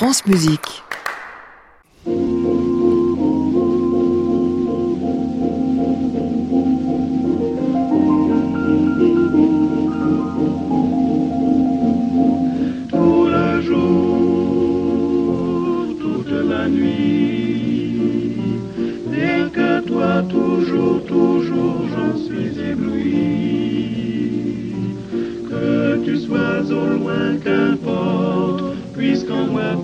France Musique.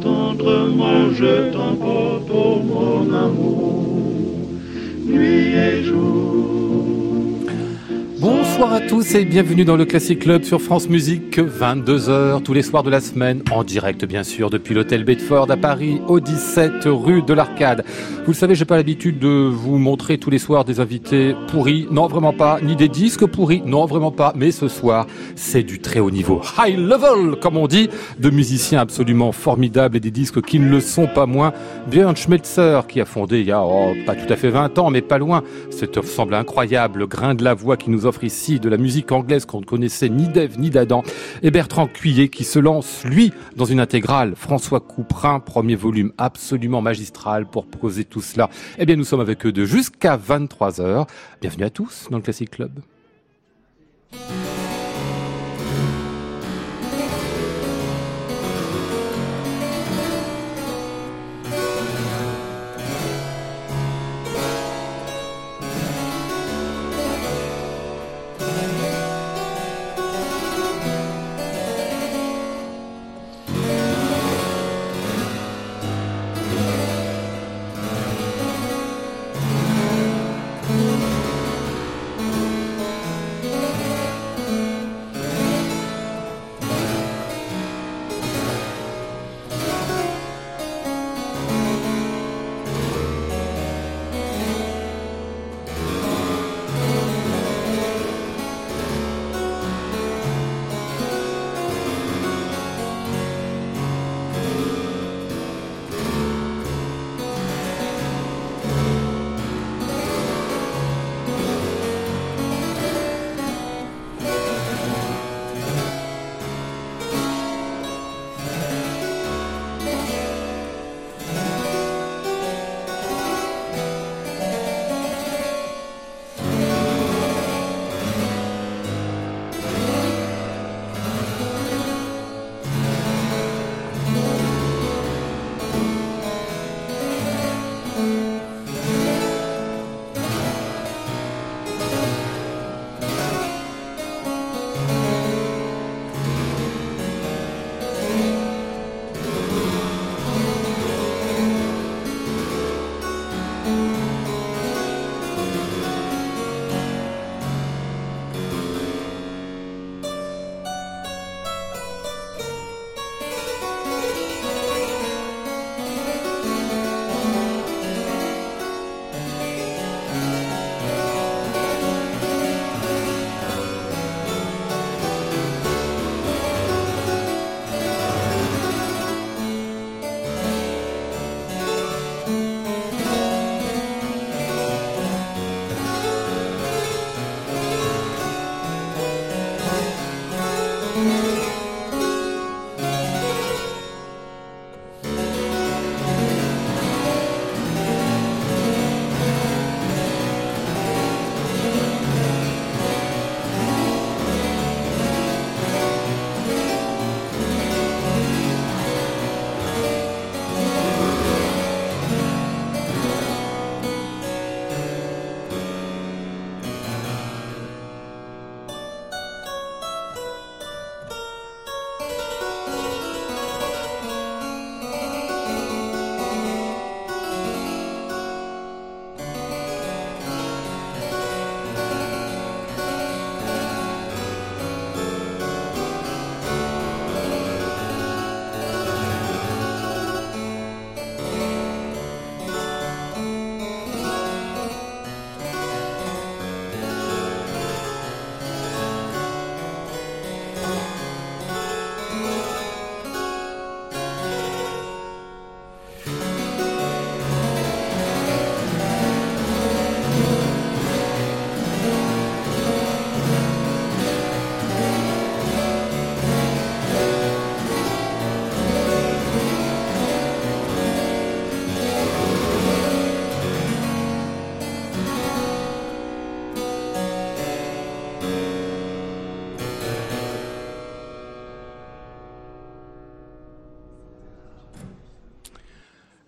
Tendrement je t'emporte, oh mon amour, nuit et jour. Bonsoir à tous et bienvenue dans le Classic Club sur France Musique, 22h tous les soirs de la semaine, en direct bien sûr depuis l'hôtel Bedford à Paris, au 17 rue de l'Arcade. Vous le savez, j'ai pas l'habitude de vous montrer tous les soirs des invités pourris, non vraiment pas, ni des disques pourris, non vraiment pas, mais ce soir, c'est du très haut niveau, high level comme on dit, de musiciens absolument formidables et des disques qui ne le sont pas moins. Björn Schmelzer qui a fondé il y a oh, pas tout à fait 20 ans, mais pas loin, cet ensemble incroyable, le grain de la voix qui nous offre ici de la musique anglaise qu'on ne connaissait ni d'Ève ni d'Adam, et Bertrand Cuillet qui se lance, lui, dans une intégrale, François Couperin, premier volume absolument magistral pour poser tout cela. Eh bien, nous sommes avec eux de jusqu'à 23h. Bienvenue à tous dans le Classic Club.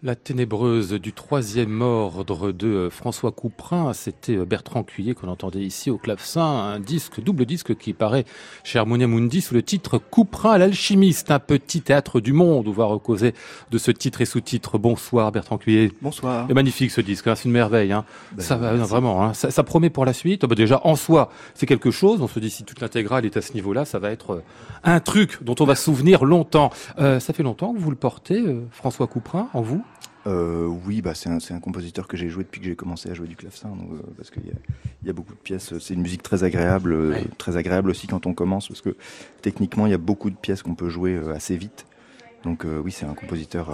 La ténébreuse du troisième ordre de euh, François Couperin, c'était euh, Bertrand Cuillet qu'on entendait ici au clavecin, un disque, double disque qui paraît chez Harmonia Mundi sous le titre Couperin l'alchimiste, un petit théâtre du monde. On va recauser de ce titre et sous-titre. Bonsoir Bertrand Cuillet. Bonsoir. Et magnifique ce disque, hein, c'est une merveille. Hein. Ben, ça va vraiment, hein. ça, promet pour la suite. Bah, déjà en soi, c'est quelque chose. On se dit si toute l'intégrale est à ce niveau-là, ça va être euh, un truc dont on va se souvenir longtemps. ça fait longtemps que vous le portez, François Couperin, en vous? Euh, oui, bah c'est un, un, compositeur que j'ai joué depuis que j'ai commencé à jouer du clavecin, donc, euh, parce qu'il y, y a, beaucoup de pièces. C'est une musique très agréable, euh, très agréable aussi quand on commence, parce que techniquement il y a beaucoup de pièces qu'on peut jouer assez vite. Donc oui, c'est un compositeur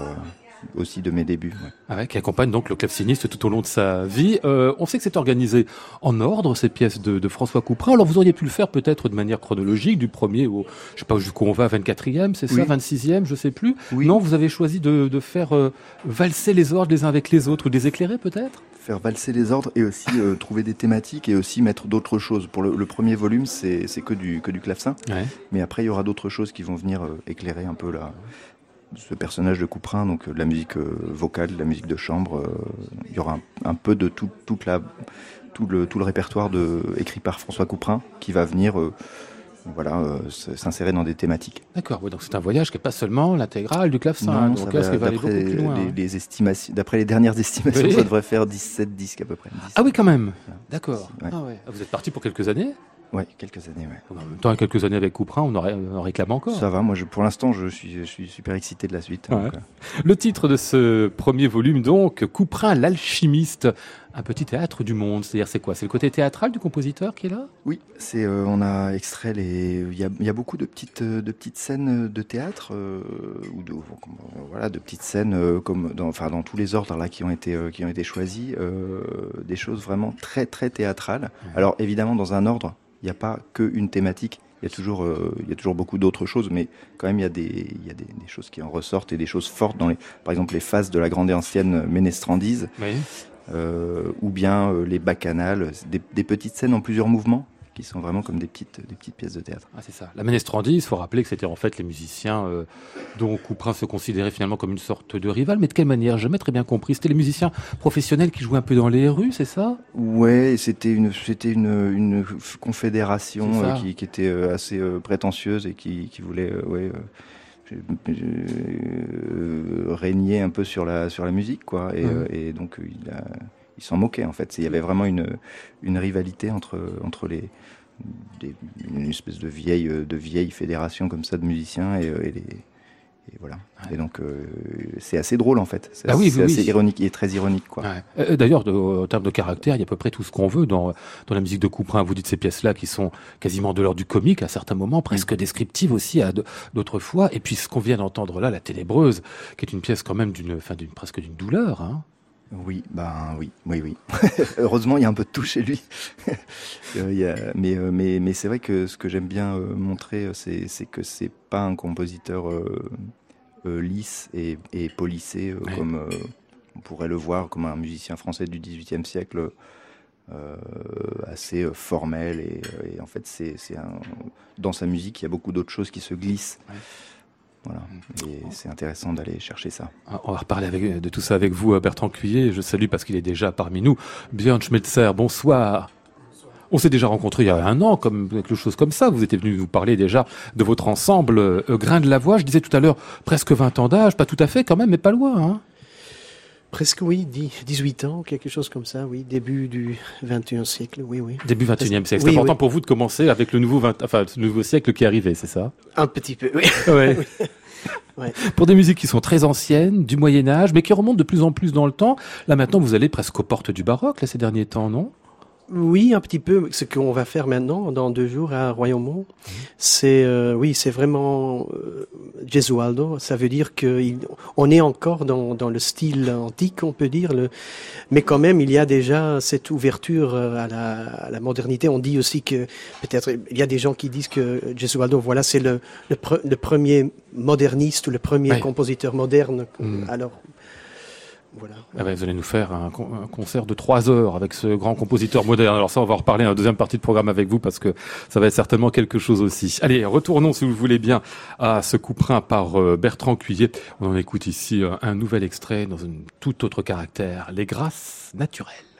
aussi de mes débuts. Ouais. qui accompagne donc le claveciniste tout au long de sa vie. Euh, on sait que c'est organisé en ordre, ces pièces de, de, François Couperin. Alors vous auriez pu le faire peut-être de manière chronologique, du premier au, je sais pas jusqu'où on va, 24e, c'est ça, 26e, je sais plus. Non, vous avez choisi de, de faire euh, valser les ordres les uns avec les autres, ou des éclairer peut-être? Faire valser les ordres et aussi euh, trouver des thématiques et aussi mettre d'autres choses. Pour le, le premier volume, c'est que du, que du clavecin. Ouais. Mais après, il y aura d'autres choses qui vont venir éclairer un peu la, ce personnage de Couperin, donc de la musique euh, vocale, de la musique de chambre. Euh, il y aura un, peu de tout, toute la, tout, le, tout le répertoire de, écrit par François Couperin qui va venir euh, voilà, s'insérer dans des thématiques. D'accord, donc c'est un voyage qui n'est pas seulement l'intégrale du clavecin. donc D'après les dernières estimations, ça devrait faire 17 disques à peu près. Ah oui, quand même. D'accord. Ah ah, vous êtes parti pour quelques années oui, quelques années. Ouais. En même temps, quelques années avec Couperin, on, aurait, on en réclame encore. Ça va, moi je, pour l'instant, je suis, je suis super excité de la suite. Euh. Le titre de ce premier volume, donc, Couperin l'alchimiste, un petit théâtre du monde. C'est-à-dire, c'est quoi? C'est le côté théâtral du compositeur qui est là? Oui, c'est, euh, on a extrait les. Il y a, y a, beaucoup de petites, de petites scènes de théâtre, euh, ou de, voilà, de petites scènes comme dans, enfin, dans tous les ordres là qui ont été, qui ont été choisis, des choses vraiment très, très théâtrales. Alors évidemment, dans un ordre il n'y a pas qu'une thématique. Il y a toujours, euh, il y a toujours beaucoup d'autres choses, mais quand même, il y a, des, il y a des, des, choses qui en ressortent et des choses fortes dans les, par exemple, les phases de la grande et ancienne Ménestrandise, oui. euh, ou bien euh, les bacchanales, des, des, petites scènes en plusieurs mouvements qui sont vraiment comme des petites, des petites pièces de théâtre. Ah, c'est ça. La Ménestrandise, il faut rappeler que c'était en fait les musiciens euh, dont Couperin se considérait finalement comme une sorte de rival, mais de quelle manière? Jamais très bien compris. C'était les musiciens professionnels qui jouaient un peu dans les rues, c'est ça? Ouais, c'était une, c'était une, une confédération euh, qui, qui, était euh, assez euh, prétentieuse et qui, qui voulait, ouais régner un peu sur la sur la musique quoi et, mmh. et donc il a il s'en moquait en fait. Il y avait vraiment une, une rivalité entre, entre les, des, une espèce de vieille, de vieille fédération comme ça de musiciens et, et les, et voilà. Et donc euh, c'est assez drôle en fait. C'est ah oui, oui, assez oui. ironique et très ironique quoi. Ouais. Euh, D'ailleurs, en termes de caractère, il y a à peu près tout ce qu'on veut dans dans la musique de Couperin. Vous dites ces pièces-là qui sont quasiment de l'ordre du comique à certains moments, presque mmh. descriptives aussi à d'autres fois. Et puis ce qu'on vient d'entendre là, la Ténébreuse, qui est une pièce quand même d'une, enfin d'une presque d'une douleur. Hein. Oui, ben oui, oui, oui. Heureusement, il y a un peu de tout chez lui. euh, y a, mais euh, mais, mais c'est vrai que ce que j'aime bien euh, montrer, euh, c'est que c'est pas un compositeur euh, lisse et, et polissé ouais. comme on pourrait le voir comme un musicien français du XVIIIe siècle. assez formel et, et en fait c'est dans sa musique il y a beaucoup d'autres choses qui se glissent ouais. Voilà. Et c'est intéressant d'aller chercher ça. Ah, on va reparler avec, de tout ça avec vous, Bertrand Cuillet. Je salue parce qu'il est déjà parmi nous. Björn Schmelzer, bonsoir. On s'est déjà rencontré il y a un an, comme quelque chose comme ça. Vous étiez venu nous parler déjà de votre ensemble euh, Grain de la Voix. Je disais tout à l'heure, presque 20 ans d'âge, pas tout à fait quand même, mais pas loin. Hein Presque oui, 18 ans, quelque chose comme ça, oui, début du 21e siècle, oui, oui. Début 21e siècle. C'est oui, important oui. pour vous de commencer avec le nouveau, 20, enfin, le nouveau siècle qui est arrivé, c'est ça? Un petit peu, oui. Ouais. ouais. Pour des musiques qui sont très anciennes, du Moyen Âge, mais qui remontent de plus en plus dans le temps. Là maintenant, vous allez presque aux portes du baroque, là, ces derniers temps, non? Oui, un petit peu. Ce qu'on va faire maintenant, dans deux jours à Royaumont, mmh. c'est euh, oui, c'est vraiment euh, Gesualdo. Ça veut dire que il, on est encore dans, dans le style antique, on peut dire. Le, mais quand même, il y a déjà cette ouverture euh, à la, à la modernité. On dit aussi que peut-être il y a des gens qui disent que Gesualdo, voilà, c'est le, le, pre, le, premier moderniste ou le premier compositeur moderne. Mmh. Alors voilà. Ah ben, vous allez nous faire un, concert de trois heures avec ce grand compositeur moderne. Alors ça, on va en reparler en deuxième partie de programme avec vous parce que ça va être certainement quelque chose aussi. Allez, retournons si vous voulez bien à ce couperin par euh, Bertrand Cuillet. On en écoute ici euh, un nouvel extrait dans un tout autre caractère, les grâces naturelles.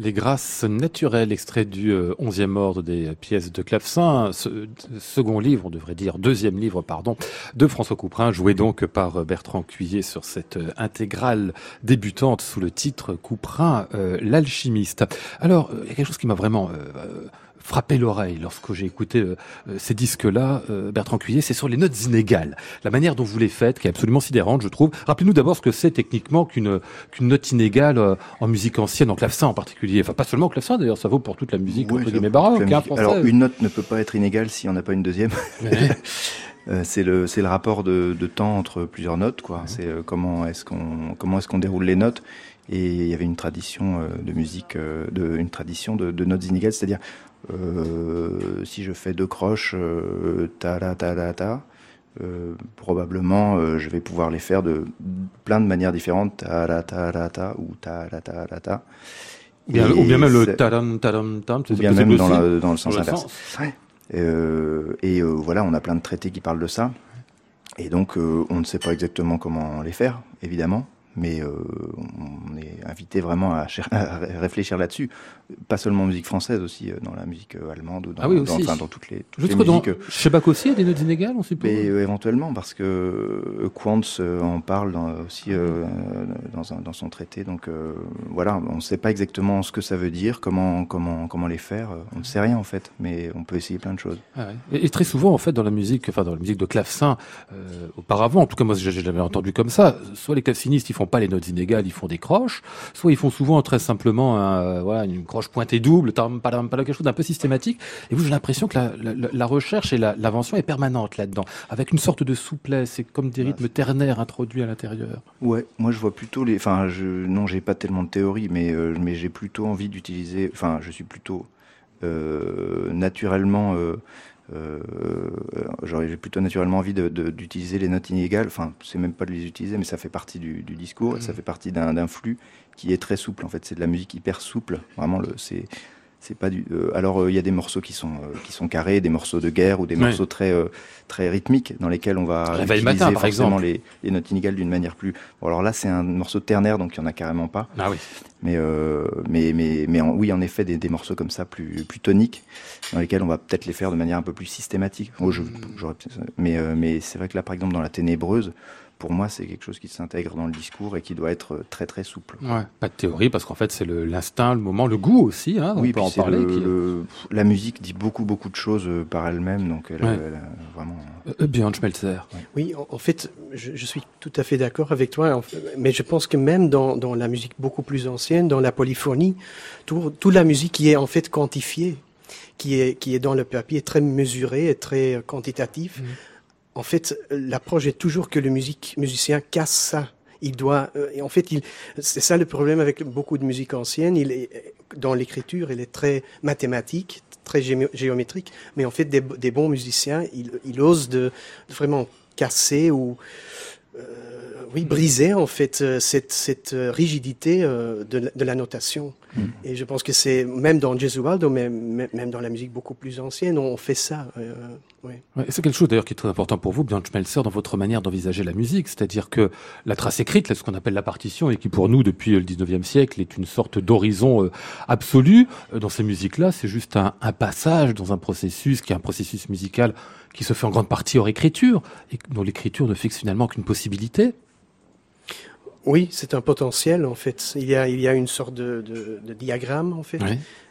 Les grâces naturelles, extrait du euh, onzième ordre des pièces de clavecin, ce, second livre, on devrait dire deuxième livre, pardon, de François Couperin, joué donc par euh, Bertrand Cuillet sur cette euh, intégrale débutante sous le titre Couperin, l'alchimiste. Alors, il y a quelque chose qui m'a vraiment frappé l'oreille lorsque j'ai écouté euh, euh, ces disques-là, euh, Bertrand Cuillet, c'est sur les notes inégales. La manière dont vous les faites, qui est absolument sidérante, je trouve. Rappelez-nous d'abord ce que c'est techniquement qu'une qu'une note inégale en musique ancienne, en clavecin en particulier. Enfin, pas seulement au clavecin, d'ailleurs, ça vaut pour toute la musique entre guillemets baroque. Hein, Alors, une note ne peut pas être inégale si on n'a pas une deuxième. c'est le c'est le rapport de, de, temps entre plusieurs notes quoi. C'est comment est-ce qu'on comment est-ce qu'on déroule les notes et il y avait une tradition de musique de une tradition de, de notes inégales, c'est-à-dire euh, si je fais deux croches, euh, ta la ta la ta, euh, probablement je vais pouvoir les faire de plein de manières différentes, ta la ta la ta ou ta la ta la ta. ou bien même le tadam tadam tam, ou bien même dans, la, dans, le sens inverse. et voilà, on a plein de traités qui parlent de ça. Et donc, on ne sait pas exactement comment les faire, évidemment mais euh, on est invité vraiment à, réfléchir là-dessus, pas seulement en musique française, aussi euh, dans la musique euh, allemande ou dans, ah enfin, dans toutes les, toutes les musiques. Dans, Bach aussi, il y a des notes inégales, on suppose. Mais, éventuellement, parce que Quantz en parle aussi dans, dans, son traité. Donc voilà, on ne sait pas exactement ce que ça veut dire, comment comment comment les faire. On ne sait rien en fait, mais on peut essayer plein de choses. Ah et, très souvent, en fait, dans la musique, enfin dans la musique de clavecin, auparavant, en tout cas moi, je l'avais entendu comme ça. Soit les clavecinistes, ils font pas les notes inégales, ils font des croches, soit ils font souvent très simplement un, voilà, une croche pointée double, quelque chose d'un peu systématique. Et vous, j'ai l'impression que la, la, la recherche et l'invention est permanente là-dedans, avec une sorte de souplesse et comme des rythmes ternaires introduits à l'intérieur. Ouais, moi je vois plutôt les. Enfin, je non, j'ai pas tellement de théorie, mais euh, mais j'ai plutôt envie d'utiliser. Enfin, je suis plutôt euh, naturellement. Euh, euh, j'aurais- j'ai plutôt naturellement envie d'utiliser les notes inégales. Enfin, c'est même pas de les utiliser, mais ça fait partie du, du discours. et Ça fait partie d'un flux qui est très souple. En fait, c'est de la musique hyper souple. Vraiment, le c'est c'est pas du. euh, alors, euh, il y a des morceaux qui sont euh, qui sont carrés, des morceaux de guerre ou des morceaux très très rythmiques dans lesquels on va Réveil utiliser matin, par forcément les, les notes inégales d'une manière plus. Bon, alors là, c'est un morceau ternaire, donc il y en a carrément pas. Ah oui. Mais mais mais mais en- oui, en effet, des, des morceaux comme ça plus plus toniques, dans lesquels on va peut-être les faire de manière un peu plus systématique. Oh, je, mais mais c'est vrai que là, par exemple, dans la ténébreuse, pour moi, c'est quelque chose qui s'intègre dans le discours et qui doit être euh, très très souple. Ouais, pas de théorie, parce qu'en fait, c'est l'instinct, le, moment, le goût aussi, hein, on oui, peut puis en parler. le- qui est- le- la musique dit beaucoup beaucoup de choses euh, par elle-même, donc elle, Ouais. elle a vraiment. Euh, Björn Schmelzer. Oui, en, en fait, je, je suis tout à fait d'accord avec toi, en fait, mais je pense que même dans, dans la musique beaucoup plus ancienne, dans la polyphonie, tout, toute la musique qui est en fait quantifiée, qui est, qui est dans le papier, très mesurée et très euh, quantitative, en fait, l'approche est toujours que le musicien casse ça. Il doit, euh, en fait, c'est ça le problème avec beaucoup de musique ancienne. Il est, dans l'écriture, il est très mathématique, très géométrique, mais en fait, des, bons musiciens, ils, ils osent de, vraiment casser ou oui briser en fait euh, cette, cette euh, rigidité euh, de, la- de la notation. Et je pense que c'est même dans Gesualdo, même, même dans la musique beaucoup plus ancienne, on fait ça. euh. Ouais, c'est quelque chose d'ailleurs qui est très important pour vous, Björn Schmelzer, dans votre manière d'envisager la musique. C'est-à-dire que la trace écrite, là, ce qu'on appelle la partition, et qui pour nous, depuis le 19e siècle, est une sorte d'horizon euh, absolu, dans ces musiques-là, c'est juste un, un passage dans un processus qui est un processus musical qui se fait en grande partie hors écriture, et dont l'écriture ne fixe finalement qu'une possibilité. Oui, c'est un potentiel en fait. Il y a, il y a une sorte de, de, de diagramme en fait,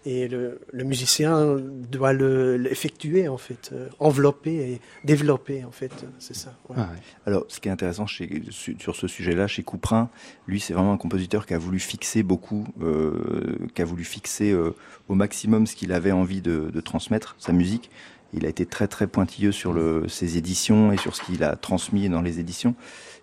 et le, le musicien doit le- l'effectuer en fait, euh, envelopper et développer en fait. C'est ça. ouais. Ah ouais. Alors, ce qui est intéressant chez- sur ce sujet-là, chez Couperin, lui, c'est vraiment un compositeur qui a voulu fixer beaucoup, euh, qui a voulu fixer euh, au maximum ce qu'il avait envie de, de transmettre, sa musique. Il a été très très pointilleux sur le, ses éditions et sur ce qu'il a transmis dans les éditions.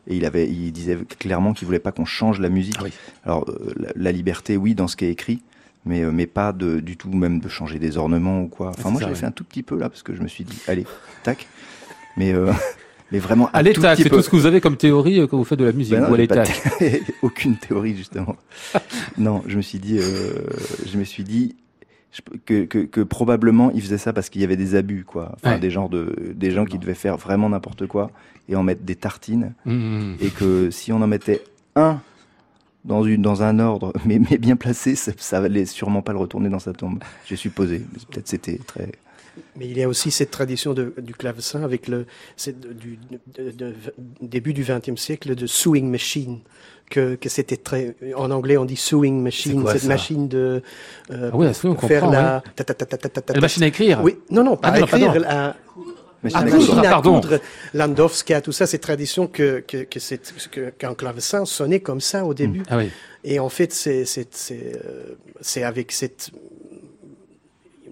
Et il avait, il disait clairement qu'il voulait pas qu'on change la musique. Ah oui. Alors, euh, la, la liberté, oui, dans ce qui est écrit, mais euh, mais pas de, du tout même de changer des ornements ou quoi. Enfin, moi, je l'ai ouais. fait un tout petit peu là parce que je me suis dit, allez, tac. Mais euh, mais vraiment À l'état, c'est tout ce que vous avez comme théorie euh, quand vous faites de la musique, Ben non, ou à j'ai pas l'état. de- aucune théorie justement. non, je me suis dit, euh, je me suis dit que, que, que probablement il faisait ça parce qu'il y avait des abus, quoi. Enfin, Ouais. des genres de, des gens qui devaient faire vraiment n'importe quoi et en mettre des tartines, Mmh. et que si on en mettait un dans une dans un ordre, mais, mais bien placé, ça, ça allait sûrement pas le retourner dans sa tombe. J'ai supposé. Mais Peut-être c'était très. Mais il y a aussi cette tradition de, du clavecin avec le c'est de- du de- de- début du XXe siècle de sewing machine. Que, que c'était très en anglais on dit sewing machine quoi, cette ça machine de euh, Ah oui, à ce on faire comprend, la ta- ta- ta- ta- ta- ta- ta- La machine à écrire oui non non pas Ah non, à écrire pardon. la Machine Ah, à coudre, à pardon. coudre, Landowska, tout ça, c'est tradition que, que, que c'est, que, qu'un clavecin sonnait comme ça au début. Ah oui. Et en fait, c'est, c'est, c'est, euh, c'est avec cette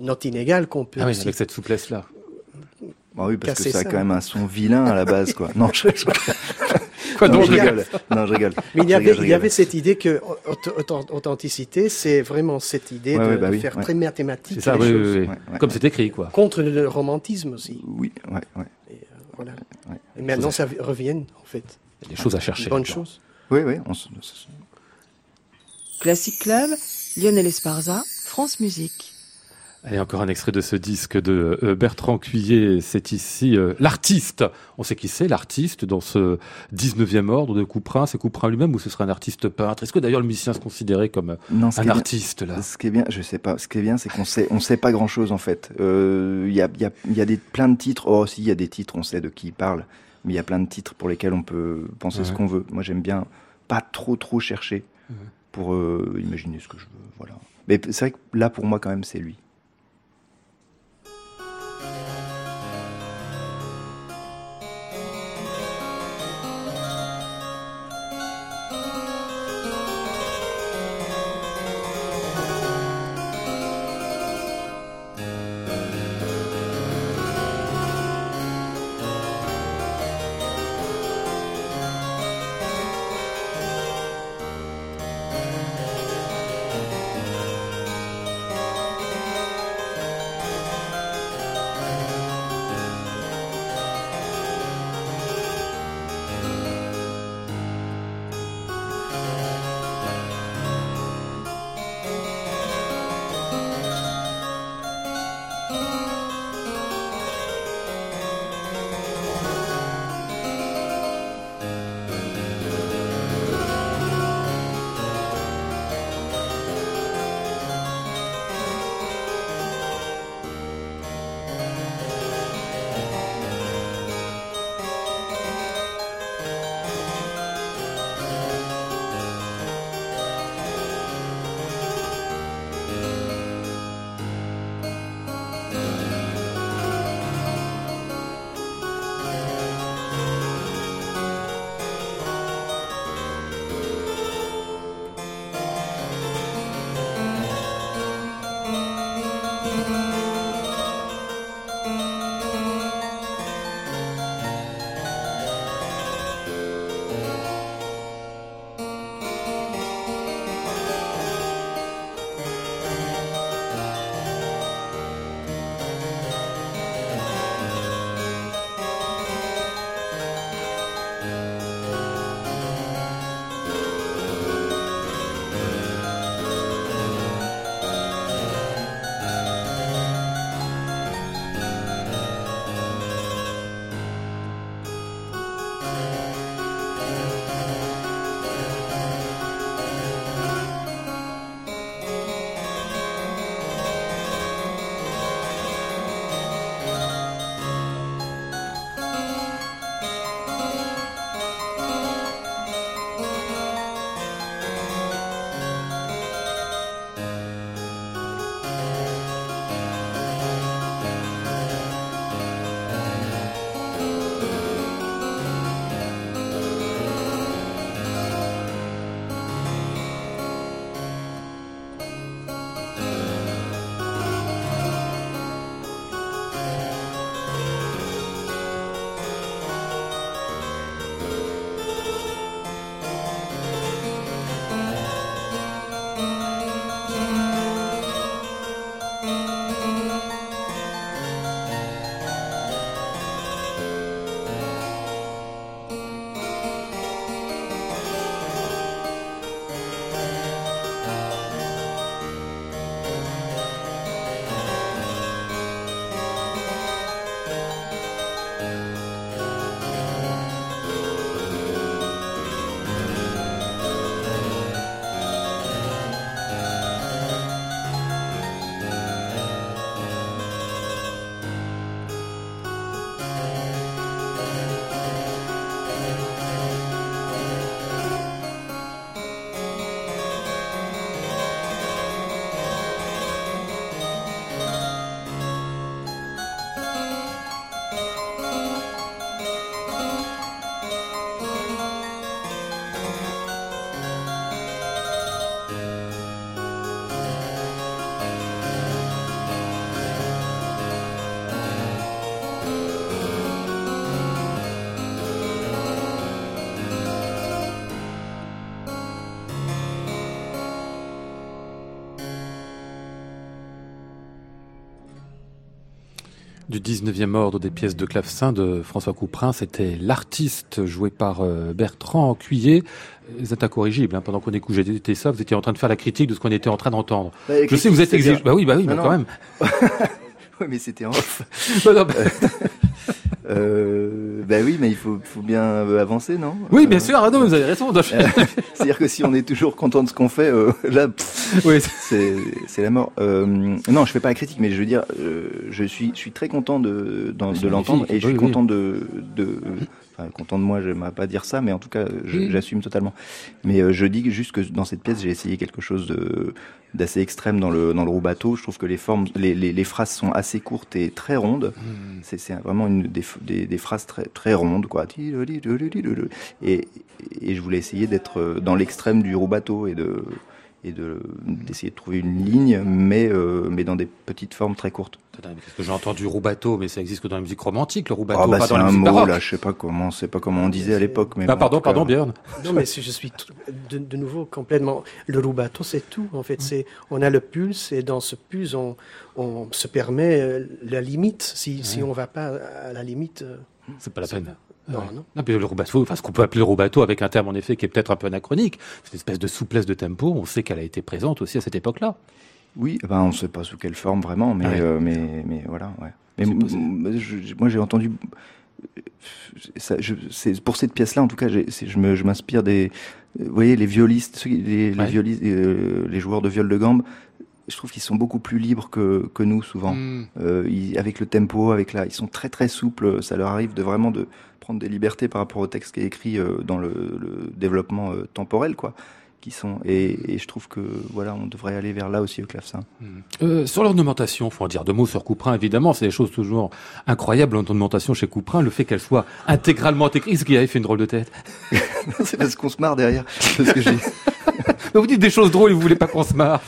note inégale qu'on peut Ah oui, avec cette souplesse-là. Bah oui, parce que Casser ça a ça. quand même un son vilain à la base, quoi. Non, je, Quoi non, donc, je rigole. Non, je rigole. Mais il y avait, rigole, je il y avait rigole. cette idée que aut- aut- authenticité, c'est vraiment cette idée Ouais, de, ouais, bah de oui, faire ouais. très mathématique C'est ça, les oui, choses. oui, oui. Ouais, ouais, Comme ouais. c'est écrit, quoi. contre le romantisme aussi. Oui, ouais, ouais. Et, euh, voilà. Ouais. Et maintenant, ça revient en fait. Il y a des choses à chercher. Bonne chose. Oui, oui, on Classic Club, Lionel Esparza, France Musique. Allez, encore un extrait de ce disque de euh, Bertrand Cuillet. C'est ici euh, l'artiste. On sait qui c'est, l'artiste, dans ce 19e ordre de Couperin. C'est Couperin lui-même ou ce serait un artiste peintre? Est-ce que d'ailleurs le musicien se considérait comme euh, Non, un bien- artiste, là? Ce qui est bien, je sais pas. Ce qui est bien, c'est qu'on sait, on sait pas grand chose en fait. Euh, Il y a, il y a, il y a des plein de titres. Oh, si, il y a des titres, on sait de qui il parle. Mais il y a plein de titres pour lesquels on peut penser ce qu'on veut. Moi, j'aime bien pas trop, trop chercher Ouais. pour euh, imaginer ce que je veux. Voilà. Mais c'est vrai que là, pour moi, quand même, c'est lui. Du 19e ordre des pièces de clavecin de François Couperin. C'était l'artiste joué par euh, Bertrand Cuillet. Vous êtes incorrigible, hein, pendant qu'on écoutait ça, vous étiez en train de faire la critique de ce qu'on était en train d'entendre. Bah, Je sais, vous êtes exigeant. Bah oui, bah oui, mais quand même. Ouais, mais c'était en off. Bah non, bah- Euh, bah oui, mais il faut, faut bien euh, avancer, non? Oui, Euh, bien sûr, ah non, vous avez raison. C'est-à-dire que si on est toujours content de ce qu'on fait, euh, là, pff, oui, c'est la mort. Euh, non, je fais pas la critique, mais je veux dire, euh, je suis, je suis très content de, de l'entendre et je suis Oui, oui. content de, de, enfin, content de moi. J'aimerais pas dire ça, mais en tout cas, je- j'assume totalement. Mais euh, je dis juste que dans cette pièce, j'ai essayé quelque chose de d'assez extrême dans le dans le bateau. Je trouve que les formes, les, les, les phrases sont assez courtes et très rondes. Hmm. C'est vraiment une des, des, des phrases très très rondes quoi. Et, et je voulais essayer d'être euh, dans l'extrême du bateau et de et de d'essayer de trouver une ligne, mais euh, mais dans des petites formes très courtes. Que j'ai entendu roubateau, mais ça existe que dans la musique romantique, le roubateau, Ah bah pas c'est dans la un musique mot baroque. là, je sais pas comment, c'est pas comment on disait à l'époque, mais Ah, bon, en pardon, cas, pardon, Björn. Non, mais si je suis de, de nouveau complètement. Le roubateau, c'est tout. En fait, c'est on a le pulse et dans ce pulse, on, on se permet euh, la limite. Si, si on va pas à la limite, euh, C'est pas la peine. Non, Ouais. non. Non, mais le enfin, ce qu'on peut appeler le roubateau avec un terme en effet qui est peut-être un peu anachronique, c'est une espèce de souplesse de tempo. On sait qu'elle a été présente aussi à cette époque-là. Oui, ben on sait pas sous quelle forme vraiment, mais Ah ouais. euh, mais mais voilà, ouais. Mais je- moi j'ai entendu ça, je, c'est pour cette pièce-là en tout cas, je m'inspire des, vous voyez les violistes, les, les Ouais. violistes, euh, les joueurs de viol de gambe. Je trouve qu'ils sont beaucoup plus libres que que nous souvent. Hmm. Euh, ils- avec le tempo, avec la, ils sont très très souples. Ça leur arrive de vraiment de prendre des libertés par rapport au texte qui est écrit euh, dans le, le développement euh, temporel, quoi. Qui sont et, et je trouve que voilà, on devrait aller vers là aussi au clavecin. Euh, sur l'ornementation, faut en dire deux mots sur Couperin, évidemment, c'est des choses toujours incroyables l'ornementation chez Couperin, le fait qu'elle soit intégralement écrite, ce qui avait fait une drôle de tête. C'est parce qu'on se marre derrière. Parce que j'ai. Vous dites des choses drôles et vous voulez pas qu'on se marre.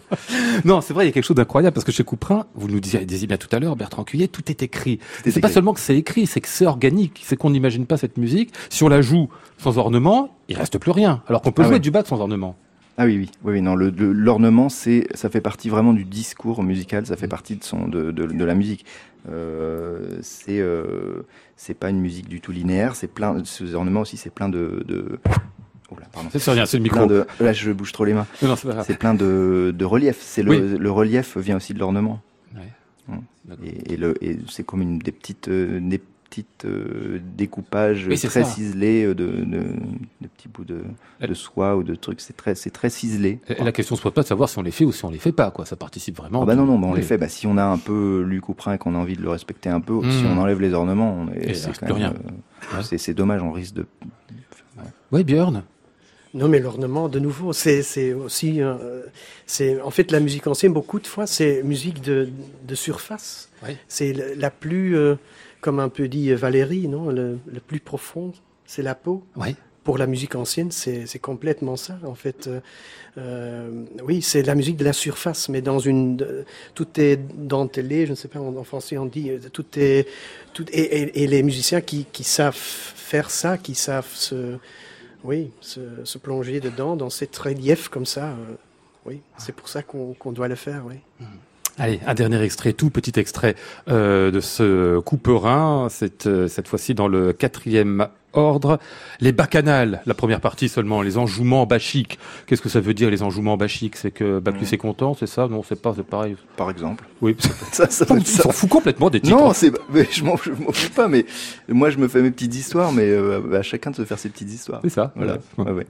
non, c'est vrai, il y a quelque chose d'incroyable parce que chez Couperin, vous nous disiez, disiez bien tout à l'heure, Bertrand Cuillet, tout est écrit. est C'est pas seulement que c'est écrit, c'est que c'est organique, c'est qu'on n'imagine pas cette musique. Si on la joue sans ornement, il reste plus rien. Alors qu'on peut Ah jouer ouais. du bac sans ornement. Ah oui, oui, oui, non. L'ornement, c'est, ça fait partie vraiment du discours musical. Ça fait partie de son, de, de, de la musique. Euh, c'est, euh, c'est pas une musique du tout linéaire. C'est plein. Ces ornements aussi, c'est plein de. de... Oh. C'est rien, c'est le micro. de. Là, je bouge trop les mains. C'est plein de, de relief. C'est le, Oui. le relief vient aussi de l'ornement. Ouais. Hum. Et, et le, et c'est comme une des petites, des petites euh, découpages Oui, très ça. ciselés de, de, de petits bouts de, de soie ou de trucs. C'est très, c'est très ciselé. Et la question se pose pas de savoir si on les fait ou si on les fait pas, quoi. Ça participe vraiment. Ah bah non, non, bah on les fait. Bah, si on a un peu lu Couperin et qu'on a envie de le respecter un peu, si Mm. on enlève les ornements, c'est rien. euh, Ouais. c'est, c'est dommage, on risque de. Oui, Björn? Non, mais l'ornement, de nouveau, c'est aussi. euh, c'est En fait, la musique ancienne, beaucoup de fois, c'est musique de, de surface. Oui. C'est la- la plus, euh, comme un peu dit Valérie, non, le, le plus profond, c'est la peau. Oui. Pour la musique ancienne, c'est complètement ça, en fait. Euh, oui, c'est la musique de la surface, mais dans une. tout est dentelé, je ne sais pas en, en français on dit, tout est. Tout, et, et- et les musiciens qui, qui savent faire ça, qui savent se. Oui, se, plonger dedans, dans cette relief comme ça. euh, oui, c'est pour ça qu'on doit le faire, oui. Allez, un dernier extrait, tout petit extrait euh, de ce couperin, cette, euh, cette fois-ci dans le quatrième ordre. Les bacchanales, la première partie seulement, les enjouements bachiques. Qu'est-ce que ça veut dire les enjouements bachiques? C'est que Bacchus Mm. est content, c'est ça? Non, c'est pas, c'est pareil. Par exemple. Oui, Ça, ça, on ça- s'en fout complètement des titres. Non, c'est, mais je m'en, fous pas, mais moi je me fais mes petites histoires, mais euh, à chacun de se faire ses petites histoires. c'est ça. Voilà. voilà. Ouais, ouais.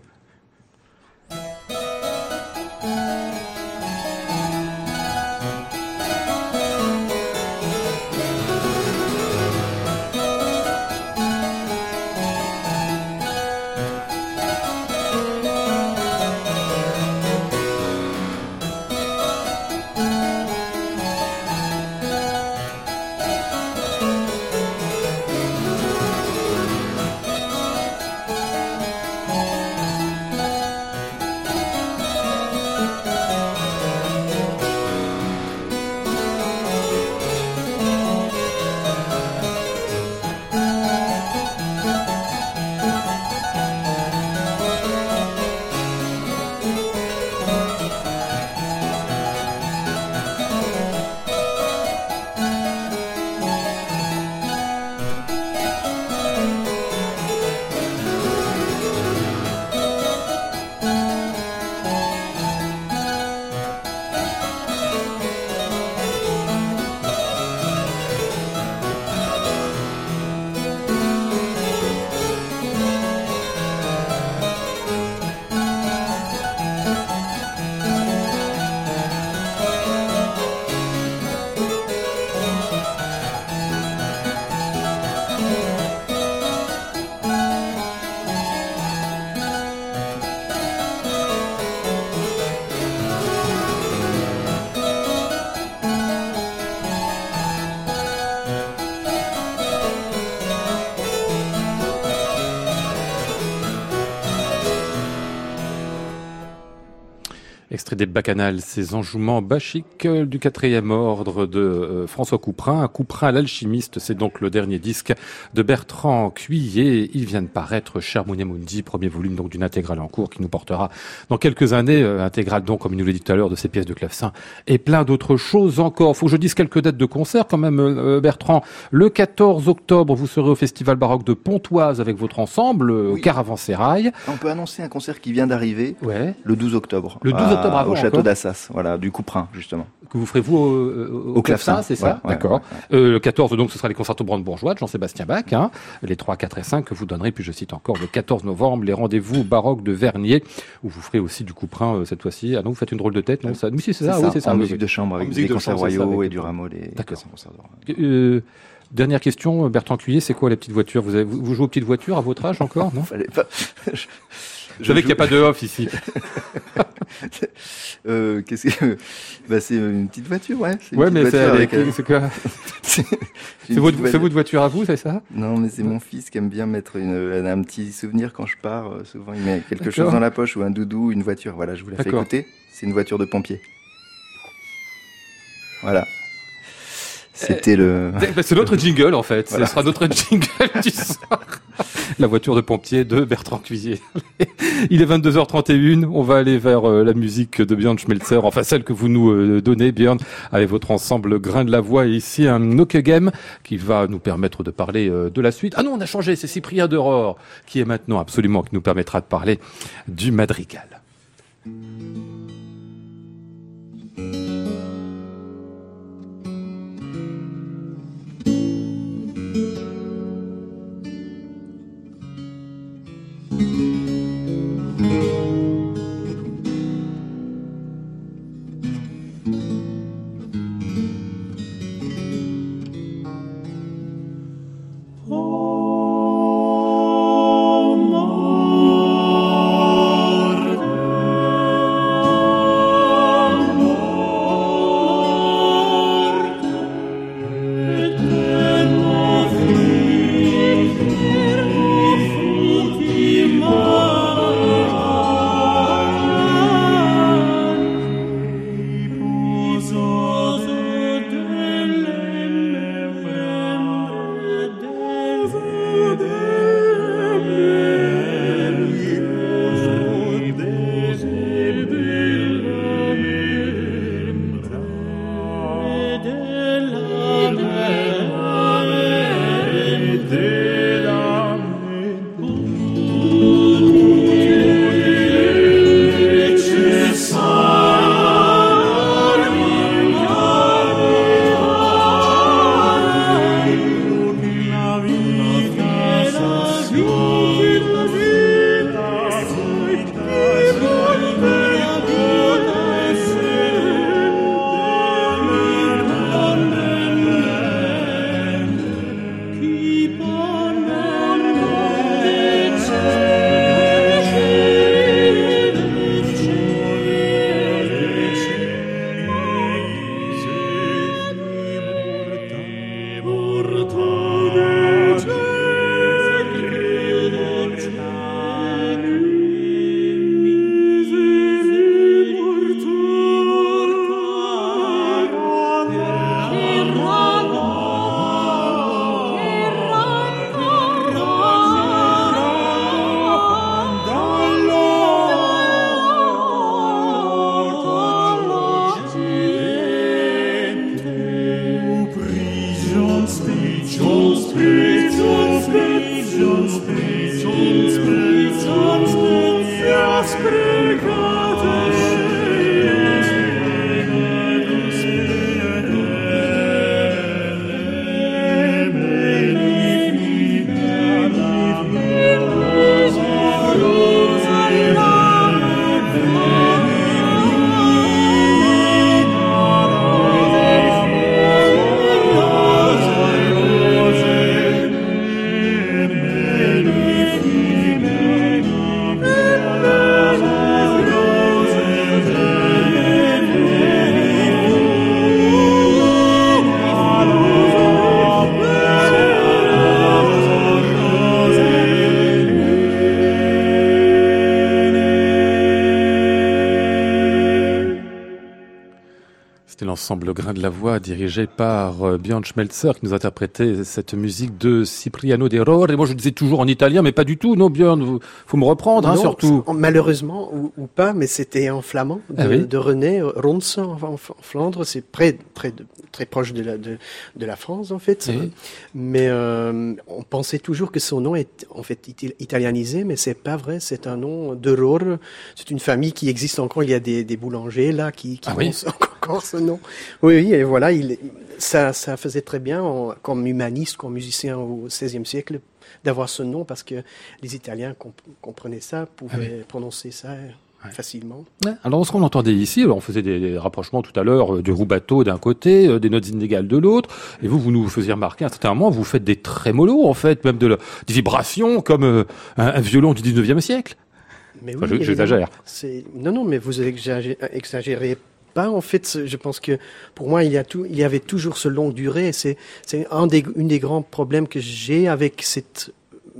Extrait des Bacchanales, ces enjouements bachiques euh, du quatrième ordre de euh, François Couperin. Couperin, l'alchimiste, c'est donc le dernier disque de Bertrand Cuillet. Il vient de paraître Charmonia Mundi, premier volume donc d'une intégrale en cours qui nous portera dans quelques années, euh, intégrale donc, comme il nous l'a dit tout à l'heure, de ces pièces de clavecin et plein d'autres choses encore. Faut que je dise quelques dates de concert quand même, Bertrand. Le 14 octobre, vous serez au Festival baroque de Pontoise avec votre ensemble, Oui. Caravansérail. On peut annoncer un concert qui vient d'arriver Ouais. le 12 octobre. Le 12 à- octobre avant Au château d'Assas, voilà, du Couperin, justement. Que vous ferez vous au, au, Au clavecin, c'est ça ouais, D'accord. ouais, Euh, le 14, donc, ce sera les concertos brandebourgeois de Jean-Sébastien Bach, hein, les 3, 4 et 5 que vous donnerez. Puis je cite encore le 14 novembre, les rendez-vous baroques de Vernier, où vous ferez aussi du couprin euh, cette fois-ci. Ah non, vous faites une drôle de tête, non ça, Oui, si, c'est ça, oui, c'est ça. en oui, musique oui. de chambre, avec des de concerts royaux avec- et du rameau, les D'accord. Euh, dernière question, Bertrand Cuillet, c'est quoi les petites voitures vous, avez, vous vous jouez aux petites voitures à votre âge encore, non? Fallait pas. je, savais qu'il n'y a pas de off ici. Euh, qu'est-ce que bah, c'est une petite voiture, ouais. c'est Ouais, mais c'est avec- euh, c'est quoi c'est une C'est votre, voiture. votre voiture à vous, c'est ça? Non, mais c'est mon fils qui aime bien mettre une, un petit souvenir quand je pars. euh, Souvent, il met quelque D'accord. chose dans la poche ou un doudou, une voiture. Voilà, je vous la fais écouter. C'est une voiture de pompier. Voilà. C'était le. C'est- bah, C'est notre jingle en fait. Voilà. Ce sera notre jingle du soir. La voiture de pompier de Bertrand Cuisier. Il est 22h31. On va aller vers euh, la musique de Björn Schmelzer, enfin celle que vous nous euh, donnez, Björn, avec votre ensemble Grain de la Voix. Et ici, un Game qui va nous permettre de parler euh, de la suite. Ah non, on a changé. C'est Cyprien d'Aurore qui est maintenant absolument, qui nous permettra de parler du madrigal. La Voix dirigé par euh, Björn Schmelzer qui nous a interprété cette musique de Cipriano de Rore. Et moi je disais toujours en italien, mais pas du tout, non Björn, vous, faut me reprendre hein, surtout. Malheureusement, ou, ou pas, mais c'était en flamand de, Ah oui de René Ronse en, en- en Flandre. C'est près, près de, très proche de la, de, de la France, en fait. Oui. Mais euh, on pensait toujours que son nom est en fait italianisé, mais c'est pas vrai. C'est un nom de Rore. C'est une famille qui existe encore. Il y a des, des boulangers là qui, qui Ah oui ce- encore ce nom. Oui, oui, et voilà, il, ça, ça faisait très bien en- comme humaniste, comme musicien au XVIe siècle d'avoir ce nom parce que les Italiens comp- comprenaient ça, pouvaient prononcer ça facilement. Ouais. Alors, ce qu'on entendait ici, alors, on faisait des, des rapprochements tout à l'heure euh, du rubato d'un côté, euh, des notes inégales de l'autre, et vous, vous nous faisiez remarquer à un certain moment, vous faites des trémolos, en fait, même de la, des vibrations, comme euh, un, un violon du 19e siècle. Mais Enfin, oui, je- j'exagère. Non, non, mais vous exagérez, exagérez pas. En fait, je pense que pour moi, il y, a tout, il y avait toujours ce longue durée. C'est, un des, une des grands problèmes que j'ai avec cette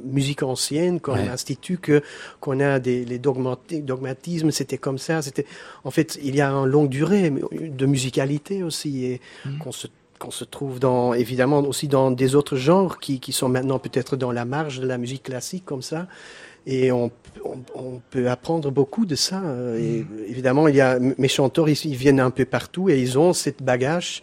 musique ancienne comme Ouais. institut que qu'on a des les dogmati- dogmatismes c'était comme ça c'était en fait il y a une longue durée de musicalité aussi et Mhm. qu'on se qu'on se trouve dans évidemment aussi dans des autres genres qui qui sont maintenant peut-être dans la marge de la musique classique comme ça et on, on, on peut apprendre beaucoup de ça. euh, Et évidemment, il y a mes chanteurs ici, ils viennent un peu partout et ils ont cette bagage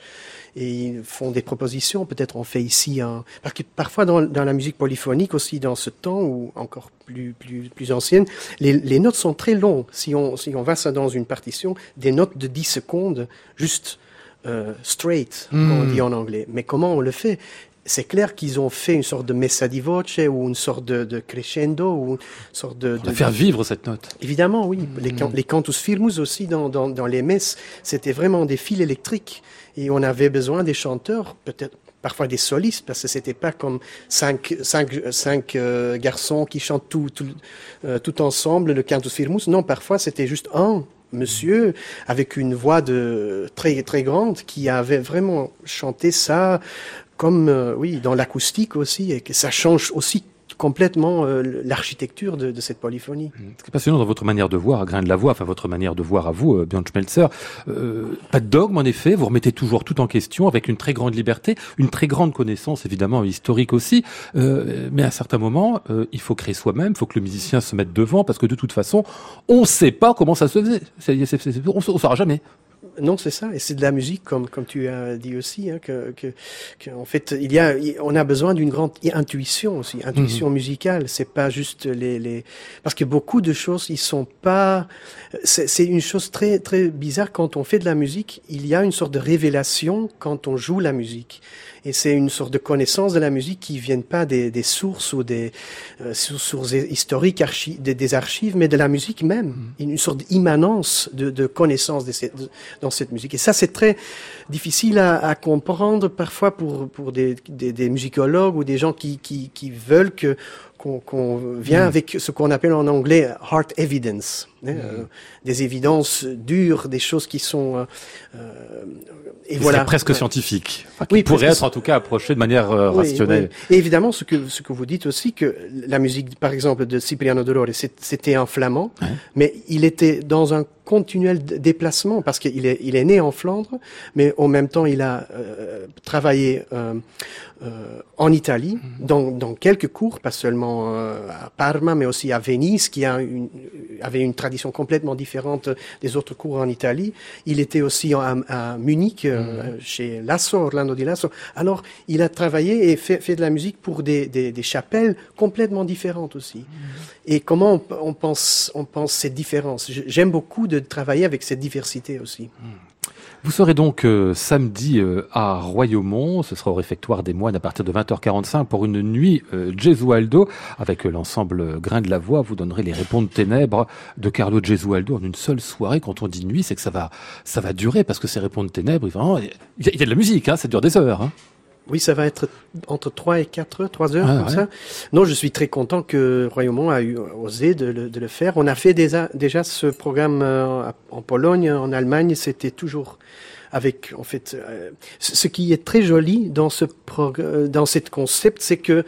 et ils font des propositions. Peut-être on fait ici un parce que parfois dans, dans la musique polyphonique aussi dans ce temps ou encore plus plus plus ancienne, les, les notes sont très longues. Si on si on va ça dans une partition, des notes de 10 secondes juste euh, straight, comme on Mm. dit en anglais. Mais comment on le fait? C'est clair qu'ils ont fait une sorte de messa di voce ou une sorte de, de crescendo ou une sorte de, De faire vivre cette note. Évidemment, oui. Mm. Les, can- les cantus firmus aussi dans, dans, dans les messes, c'était vraiment des fils électriques. Et on avait besoin des chanteurs, peut-être parfois des solistes, parce que c'était pas comme cinq, cinq, cinq euh, garçons qui chantent tout, tout, euh, tout ensemble le cantus firmus. Non, parfois c'était juste un monsieur avec une voix de très très grande qui avait vraiment chanté ça comme euh, oui dans l'acoustique aussi et que ça change aussi complètement euh, l'architecture de, cette polyphonie. Ce qui est passionnant dans votre manière de voir, à grain de la voix, enfin votre manière de voir à vous, euh, Björn Schmelzer, euh, pas de dogme en effet, vous remettez toujours tout en question avec une très grande liberté, une très grande connaissance évidemment historique aussi, mais à un certain moment, euh, il faut créer soi-même, il faut que le musicien se mette devant, parce que de toute façon, on ne sait pas comment ça se faisait, on ne saura jamais. Non, c'est ça, et c'est de la musique, comme comme tu as dit aussi, hein, que, que, que, en fait, il y a, on a besoin d'une grande intuition aussi, intuition musicale. C'est pas juste les, les, parce que beaucoup de choses, ils sont pas. C'est c'est une chose très très bizarre quand on fait de la musique. Il y a une sorte de révélation quand on joue la musique, et c'est une sorte de connaissance de la musique qui viennent pas des, des sources ou des euh, sources historiques, archi- des, des archives, mais de la musique même. Une sorte d'immanence de, de connaissance de cette- de- dans cette musique. Et ça, c'est très difficile à, à comprendre parfois pour, pour des, des, des musicologues ou des gens qui, qui, qui veulent que qu'on qu'on vient avec ce qu'on appelle en anglais hard evidence, hein, euh, des évidences dures, des choses qui sont euh, euh, et voilà presque Ouais. scientifique, enfin, qui Oui, pourrait être en tout cas approché de manière euh, rationnelle. oui. Et évidemment, ce que, ce que vous dites aussi, que la musique, par exemple, de Cipriano c'est- c'était en flamand, Ouais. mais il était dans un continuel déplacement parce qu'il est, il est né en Flandre, mais en même temps, il a euh, travaillé euh, euh, en Italie, Mhm. dans, dans quelques cours, pas seulement euh, à Parma, mais aussi à Venise, qui a une, avait une tradition complètement différente des autres cours en Italie. Il était aussi à, à Munich, euh, chez Lasso, Orlando di Lasso. Alors, il a travaillé et fait, fait de la musique pour des, des, des chapelles complètement différentes aussi. Et comment on, on pense, on pense cette différence? J- J'aime beaucoup de travailler avec cette diversité aussi. Vous serez donc euh, samedi euh, à Royaumont, ce sera au réfectoire des moines à partir de 20h45 pour une nuit euh, Gesualdo avec euh, l'ensemble euh, Grain de la Voix. Vous donnerez les réponses ténèbres de Carlo Gesualdo en une seule soirée. Quand on dit nuit, c'est que ça va, ça va durer parce que ces réponses ténèbres, il y, a- il y a de la musique, hein, ça dure des heures. Hein. Oui, ça va être entre 3 et 4 heures, 3 heures, Ah, comme ouais. ça. Non, je suis très content que Royaumont a eu osé de le, de le faire. On a fait déjà, déjà ce programme euh, en Pologne, en Allemagne, c'était toujours avec, en fait, euh, ce qui est très joli dans ce euh, dans cette concept, c'est que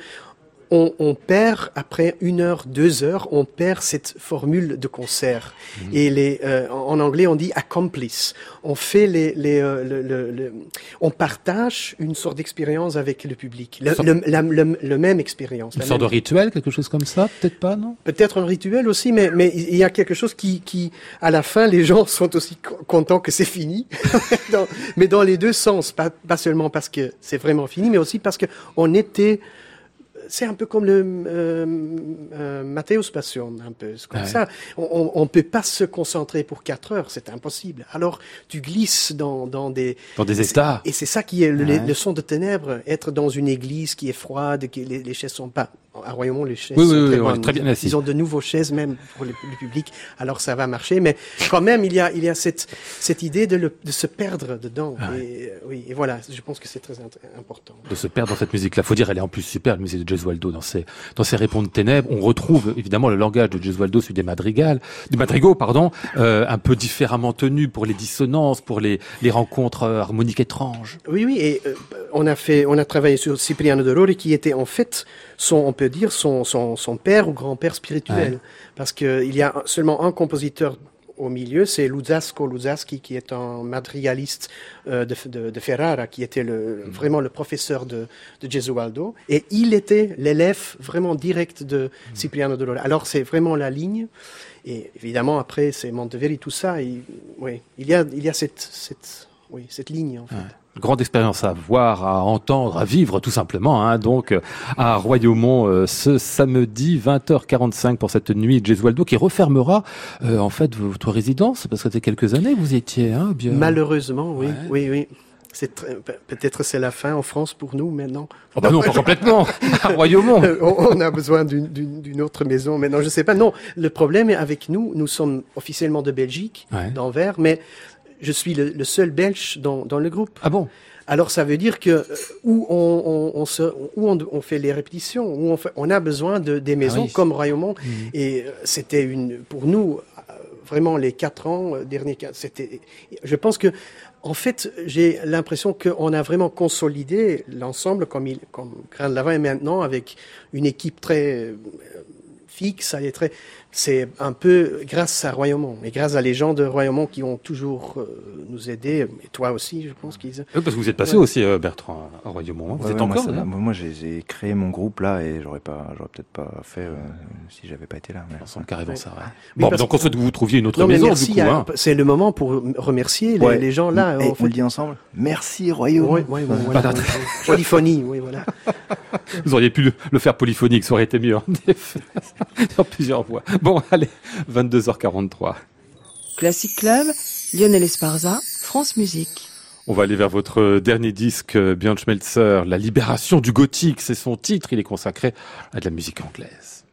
on, on perd après une heure, deux heures, on perd cette formule de concert. Et les, euh, en anglais, on dit accomplice. On fait les, les, euh, le, le- le- on partage une sorte d'expérience avec le public, le, Sorte- la- le- le même expérience. Une sorte de rituel, quelque chose comme ça? Peut-être pas, non? Peut-être un rituel aussi, mais, mais il y a quelque chose qui, qui, à la fin, les gens sont aussi co- contents que c'est fini. Dans- mais dans les deux sens, pas, pas seulement parce que c'est vraiment fini, mais aussi parce que on était, c'est un peu comme le euh, euh, Matthäus Passion, un peu comme Ouais. ça. On, on peut pas se concentrer pour quatre heures, c'est impossible. Alors tu glisses dans, dans des Dans des états. et c'est ça qui est le, Ouais. le son de ténèbres, être dans une église qui est froide, que les, les chaises sont pas. À Royaumont, les chaises Oui, sont oui, très oui, bonnes. très bien. Ils ont de nouveaux chaises même pour le, le public, alors ça va marcher. Mais quand même, il y a, il y a cette, cette idée de, le, de se perdre dedans. Ah et, euh, oui, et voilà, je pense que c'est très important. de se perdre dans cette musique-là. Faut dire, elle est en plus super, la musique de Gesualdo. Dans ses, dans ses Réponses de ténèbres, on retrouve évidemment le langage de Gesualdo, celui des madrigals, des madrigaux, pardon, euh, un peu différemment tenu pour les dissonances, pour les, les rencontres euh, harmoniques étranges. Oui, oui, et euh, on a fait, on a travaillé sur Cipriano de Rori, qui était en fait son, on peut dire son, son, son père ou grand-père spirituel, Ouais. parce que il y a seulement un compositeur au milieu, c'est Luzzasco Luzzaschi, qui est un madrigaliste euh, de, de, de Ferrara, qui était le, vraiment le professeur de, de Gesualdo, et il était l'élève vraiment direct de Cipriano de. Alors c'est vraiment la ligne. Et évidemment, après, c'est Monteverdi, tout ça. Et, oui, il y a, il y a cette, cette, oui, cette ligne, en fait. Grande expérience à voir, à entendre, à vivre tout simplement. Hein, donc euh, à Royaumont euh, ce samedi 20h45 pour cette nuit de Gesualdo qui refermera euh, en fait votre résidence parce que c'était quelques années que vous étiez. Hein, bien? Malheureusement, oui, Ouais. oui, oui. Peut-être c'est la fin en France pour nous maintenant. Oh bah non, pas complètement. à Royaumont. On a besoin d'une- autre maison maintenant. Je sais pas. Non, le problème est avec nous. Nous sommes officiellement de Belgique, Ouais. d'Anvers, mais je suis le, le seul Belge dans, dans le groupe. Ah bon? Alors ça veut dire que euh, où on, on, on se, où on, on fait les répétitions, où on, fait, on a besoin de des maisons Ah oui. comme Royaumont. Et euh, c'était une pour nous euh, vraiment les quatre ans derniers. C'était, je pense que en fait j'ai l'impression qu'on a vraiment consolidé l'ensemble comme il comme Grain de Lavin est maintenant avec une équipe très euh, fixe, elle est très, c'est un peu grâce à Royaumont et grâce à les gens de Royaumont qui ont toujours euh, nous aidé, et toi aussi, je pense qu'ils. Oui, parce que vous êtes passé aussi, euh, Bertrand, à Royaumont. hein. Vous Ouais, êtes ouais, moi, encore ça là m'a- moi, j'ai- créé mon groupe là et j'aurais pas, j'aurais peut-être pas fait euh, si j'avais pas été là. mais- Ensemble, carrément Ouais. ça. Oui, Bon, donc que- on souhaite que vous trouviez une autre Non, mais maison merci. du coup. Hein. C'est le moment pour remercier les, Ouais. les gens là. Et en on fait. le dit ensemble. Merci Royaume. Oui, oui, oui, voilà. Voilà. Polyphonie, oui, voilà. Vous auriez pu le, le faire polyphonique, ça aurait été mieux en effet. Sur plusieurs voix. Bon, allez, 22h43. Classic Club, Lionel Esparza, France Musique. On va aller vers votre dernier disque, euh, Björn Schmelzer, La libération du gothique. C'est son titre, il est consacré à de la musique anglaise.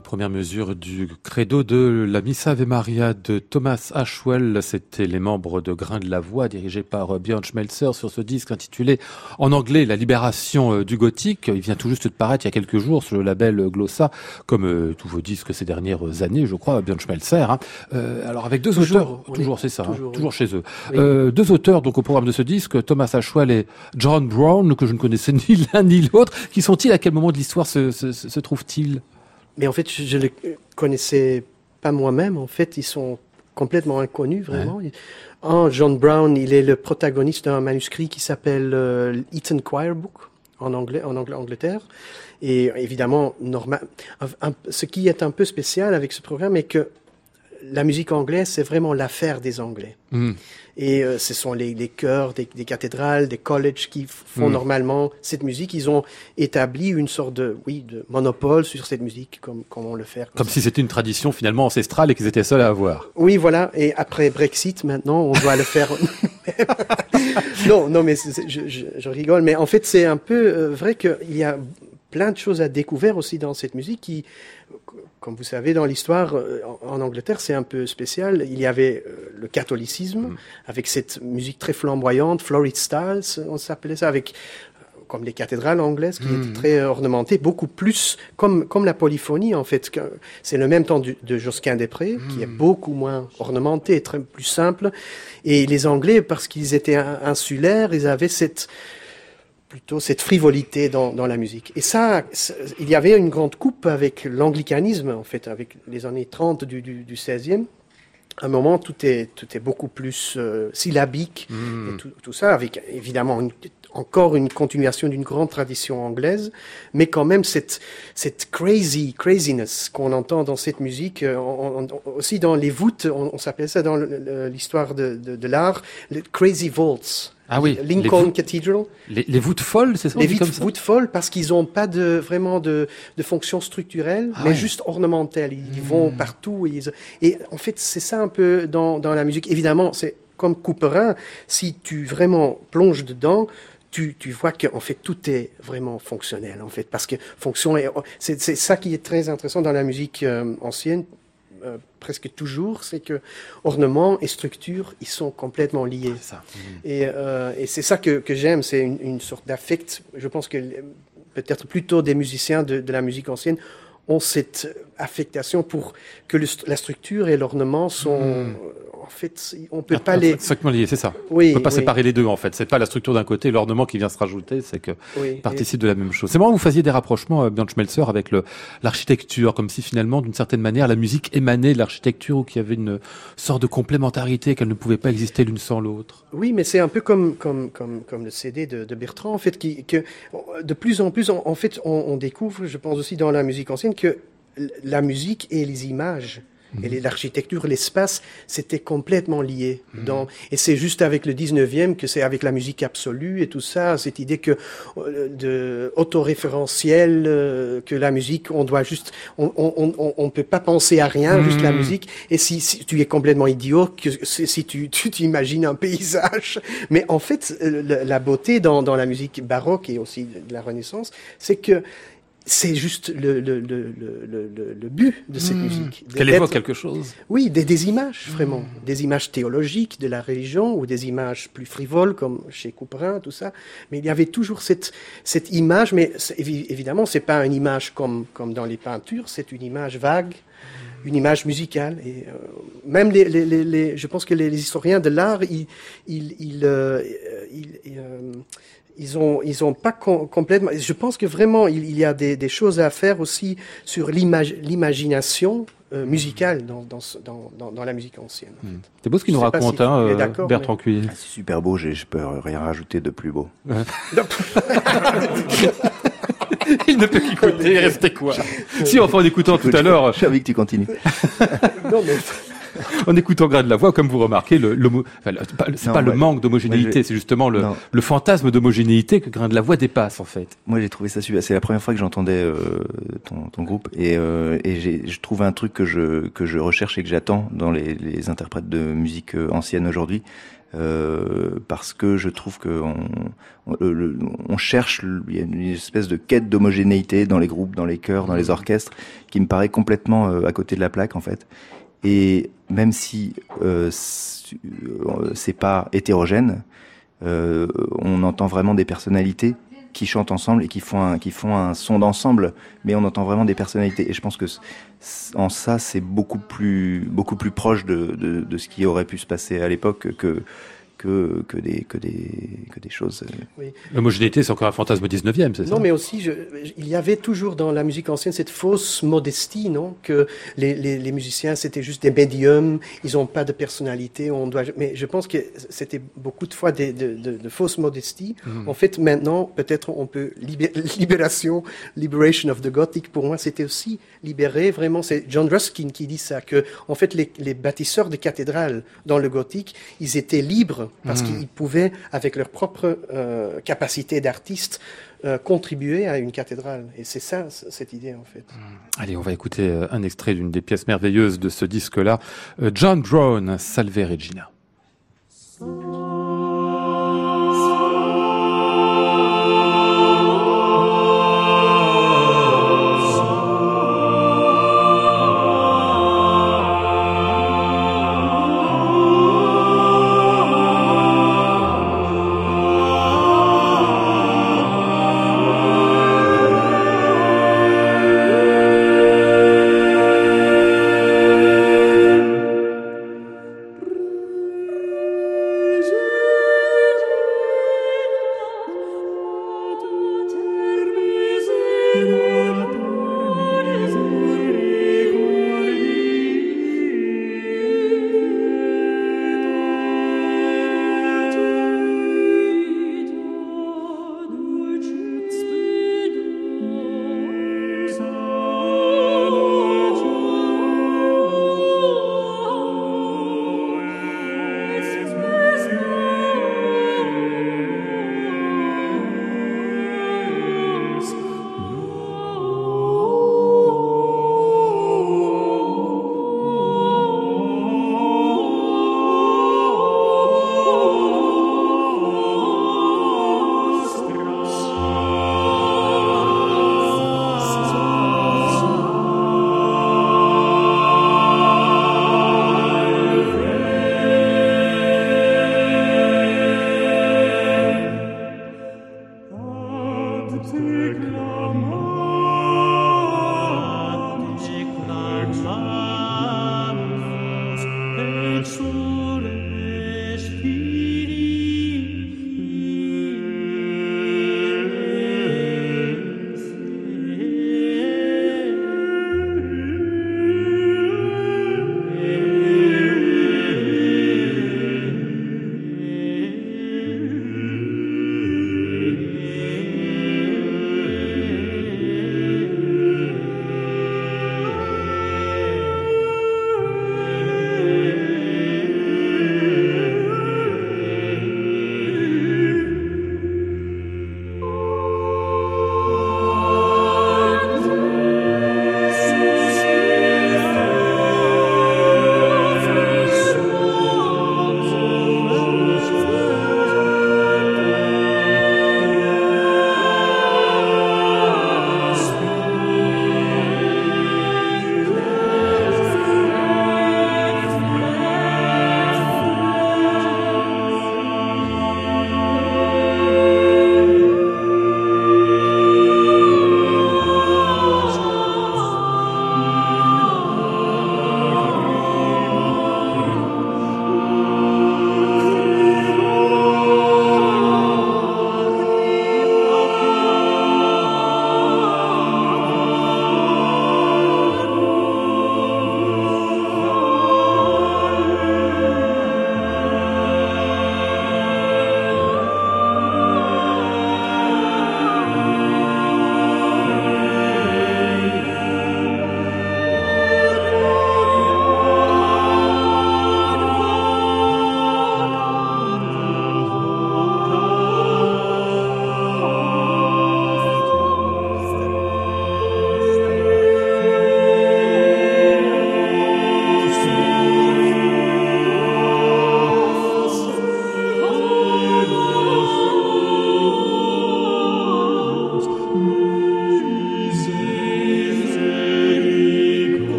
Les premières mesures du credo de la Missa Ave Maria de Thomas Ashwell, c'était les membres de Grain de la Voix, dirigés par Björn Schmelzer sur ce disque intitulé en anglais La libération euh, du gothique. Il vient tout juste de paraître il y a quelques jours sur le label Glossa, comme euh, tous vos disques ces dernières années, je crois, Björn Schmelzer. Hein. Euh, alors avec deux auteurs, toujours c'est ça, hein, toujours, chez eux. Euh, deux auteurs donc au programme de ce disque, Thomas Ashwell et John Brown, que je ne connaissais ni l'un ni l'autre. Qui sont-ils? À quel moment de l'histoire se, se, se trouvent-ils? Mais en fait, je ne les connaissais pas moi-même. En fait, ils sont complètement inconnus, vraiment. Un, John Brown, il est le protagoniste d'un manuscrit qui s'appelle euh, Eton Choir Book en anglais, en Angleterre. Et évidemment, normal. ce qui est un peu spécial avec ce programme est que la musique anglaise, c'est vraiment l'affaire des Anglais. Hmm. Et euh, ce sont les, les chœurs des, des, cathédrales, des colleges qui font hmm. normalement cette musique. Ils ont établi une sorte de, oui, de monopole sur cette musique, comme, comment le faire. Comme, si c'était une tradition finalement ancestrale et qu'ils étaient seuls à avoir. Oui, voilà. Et après Brexit, maintenant, on doit le faire. non, non, mais je, je, je, rigole. Mais en fait, c'est un peu euh, vrai qu'il y a plein de choses à découvrir aussi dans cette musique qui, comme vous savez, dans l'histoire euh, en Angleterre, c'est un peu spécial. Il y avait euh, le catholicisme, mm. avec cette musique très flamboyante, Florid Styles, on s'appelait ça, avec euh, comme les cathédrales anglaises, qui étaient mm. très ornementées, beaucoup plus comme, comme la polyphonie, en fait. C'est le même temps de Josquin des Prés, qui est mm. beaucoup moins ornementé, très plus simple. Et les Anglais, parce qu'ils étaient insulaires, ils avaient cette, plutôt cette frivolité dans, dans, la musique. Et ça, il y avait une grande coupe avec l'anglicanisme, en fait, avec les années 30 du, du, du 16e. À un moment, tout est, tout est beaucoup plus euh, syllabique, hmm. et tout, tout, ça, avec évidemment une, encore une continuation d'une grande tradition anglaise, mais quand même cette, cette crazy, craziness qu'on entend dans cette musique, euh, aussi dans les voûtes, on, on s'appelait ça dans l'histoire de, de, de l'art, le crazy vaults. Ah oui. Lincoln Cathedral. Les, les, voûtes folles, c'est ça Les voûtes, folles parce qu'ils n'ont pas de vraiment de, de fonction structurelle, ah mais juste ornementelle. Ils, vont hmm. partout et, et en fait c'est ça un peu dans, dans la musique. Évidemment, c'est comme Couperin. Si tu vraiment plonges dedans, tu, tu, vois qu'en fait tout est vraiment fonctionnel en fait parce que fonction c'est ça qui est très intéressant dans la musique euh, ancienne euh, presque toujours, c'est que ornement et structure, ils sont complètement liés. Ça. Et, euh, et c'est ça que, que j'aime, c'est une, une, sorte d'affect. Je pense que peut-être plutôt des musiciens de, de, la musique ancienne ont cette affectation pour que le, la structure et l'ornement sont, hmm en fait, on peut pas les. lié, c'est ça. Oui, on peut pas séparer les deux en fait. C'est pas la structure d'un côté, l'ornement qui vient se rajouter, c'est que oui, participe de la même chose. C'est marrant, vous faisiez des rapprochements, euh, Björn Schmelzer, avec l'architecture, comme si finalement, d'une certaine manière, la musique émanait de l'architecture ou qu'il y avait une sorte de complémentarité, qu'elle ne pouvait pas exister l'une sans l'autre. Oui, mais c'est un peu comme comme comme comme le CD de, de Bertrand, en fait, qui que de plus en plus, en, fait, on, on découvre, je pense aussi dans la musique ancienne, que la musique et les images et l'architecture, l'espace, c'était complètement lié. Mhm. Dans, et c'est juste avec le 19e que c'est avec la musique absolue et tout ça, cette idée que euh, de autoréférentiel, euh, que la musique, on doit juste, on, on, on, on peut pas penser à rien, juste la mhm. musique. Et si, si, tu es complètement idiot, que si tu tu t'imagines un paysage, mais en fait, euh, la beauté dans, dans la musique baroque et aussi de la Renaissance, c'est que c'est juste le, le, le, le, but de cette hmm. musique. Qu'elle évoque quelque chose. Oui, des, des images, vraiment. Hmm. Des images théologiques de la religion ou des images plus frivoles, comme chez Couperin, tout ça. Mais il y avait toujours cette, cette image, mais évidemment, c'est pas une image comme, comme dans les peintures, c'est une image vague, une image musicale. Et euh, même les, les, les, je pense que les, historiens de l'art, ils, ils, ils, euh, ils euh, ils ont ils ont pas complètement. Je pense que vraiment il, il y a des, des, choses à faire aussi sur l'imagination euh, musicale dans, dans, dans, dans, la musique ancienne. Hmm. C'est beau ce qu'il nous raconte, si hein, euh, Bertrand mais... Ah, c'est super beau. Je peux rien rajouter de plus beau. il ne peut qu'écouter. Restez quoi Si, enfin, en écoutant tout à l'heure. Je savais que tu continues. non, mais en écoutant Grain de la Voix, comme vous remarquez, le, enfin, le- c'est Non, pas le manque d'homogénéité, je- c'est justement le, fantasme d'homogénéité que Grain de la Voix dépasse en fait. Moi, j'ai trouvé ça super. C'est la première fois que j'entendais euh, ton, ton groupe et, euh, et j'ai, je trouve un truc que je que je recherche et que j'attends dans les, les interprètes de musique euh, ancienne aujourd'hui, euh, parce que je trouve que on, on, le- le- on cherche, il y a une espèce de quête d'homogénéité dans les groupes, dans les chœurs, dans les orchestres, qui me paraît complètement à côté de la plaque en fait. Et même si euh, c'est euh, c'est pas hétérogène, euh, on entend vraiment des personnalités qui chantent ensemble et qui font un, qui font un son d'ensemble, mais on entend vraiment des personnalités. Et je pense que en ça, c'est beaucoup plus, beaucoup plus proche de, de, de ce qui aurait pu se passer à l'époque que, que, que, des, que, des, que des choses. euh, L'homogénéité, c'est encore un fantasme 19e, c'est ça? Non, mais aussi, je, il y avait toujours dans la musique ancienne cette fausse modestie, non? Que les, les, les musiciens, c'était juste des médiums, ils n'ont pas de personnalité, on doit... Mais je pense que c'était beaucoup de fois des, de, de, de fausses modesties. En fait, maintenant, peut-être on peut... libé- libération, liberation of the Gothic, pour moi, c'était aussi libérer, vraiment, c'est John Ruskin qui dit ça, que, en fait, les, les bâtisseurs de cathédrales dans le gothique, ils étaient libres parce qu'ils pouvaient, avec leur propre euh, capacité d'artiste, euh, contribuer à une cathédrale. Et c'est ça, cette idée, en fait. Allez, on va écouter euh, un extrait d'une des pièces merveilleuses de ce disque-là. John Drone, Salve Regina.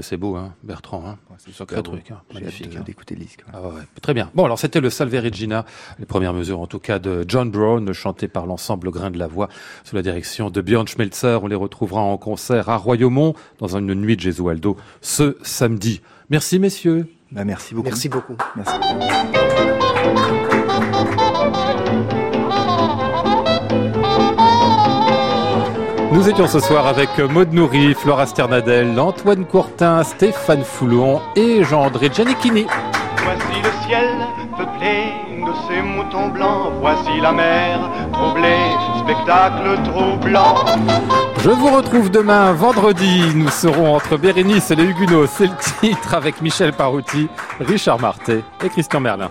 Que c'est beau, hein, Bertrand. Hein. c'est sacré truc, hein. magnifique. Hein. d'écouter le disque. Ah ouais, très bien. Bon, alors c'était le Salve Regina, les premières mesures en tout cas de John Brown, chanté par l'ensemble Grain de la Voix, sous la direction de Björn Schmelzer. On les retrouvera en concert à Royaumont dans une nuit de Gesualdo ce samedi. Merci messieurs. Bah, merci beaucoup. Merci beaucoup. Merci. Nous étions ce soir avec Maud Nourri, Flora Sternadel, Antoine Courtin, Stéphane Foulon et Jean-André Giannichini. Voici le ciel peuplé de ces moutons blancs, voici la mer troublée, spectacle troublant. Je vous retrouve demain, vendredi. Nous serons entre Bérénice et les Huguenots. C'est le titre avec Michel Parouti, Richard Marté et Christian Merlin.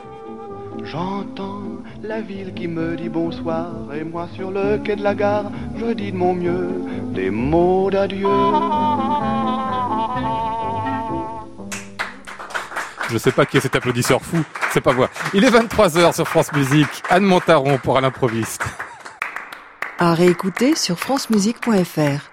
J'entends la ville qui me dit bonsoir et moi sur le quai de la gare, je dis de mon mieux des mots d'adieu. Je sais pas qui est cet applaudisseur fou, c'est pas moi. Il est 23h sur France Musique. Anne Montaron pour à l'improviste. À réécouter sur francemusique.fr.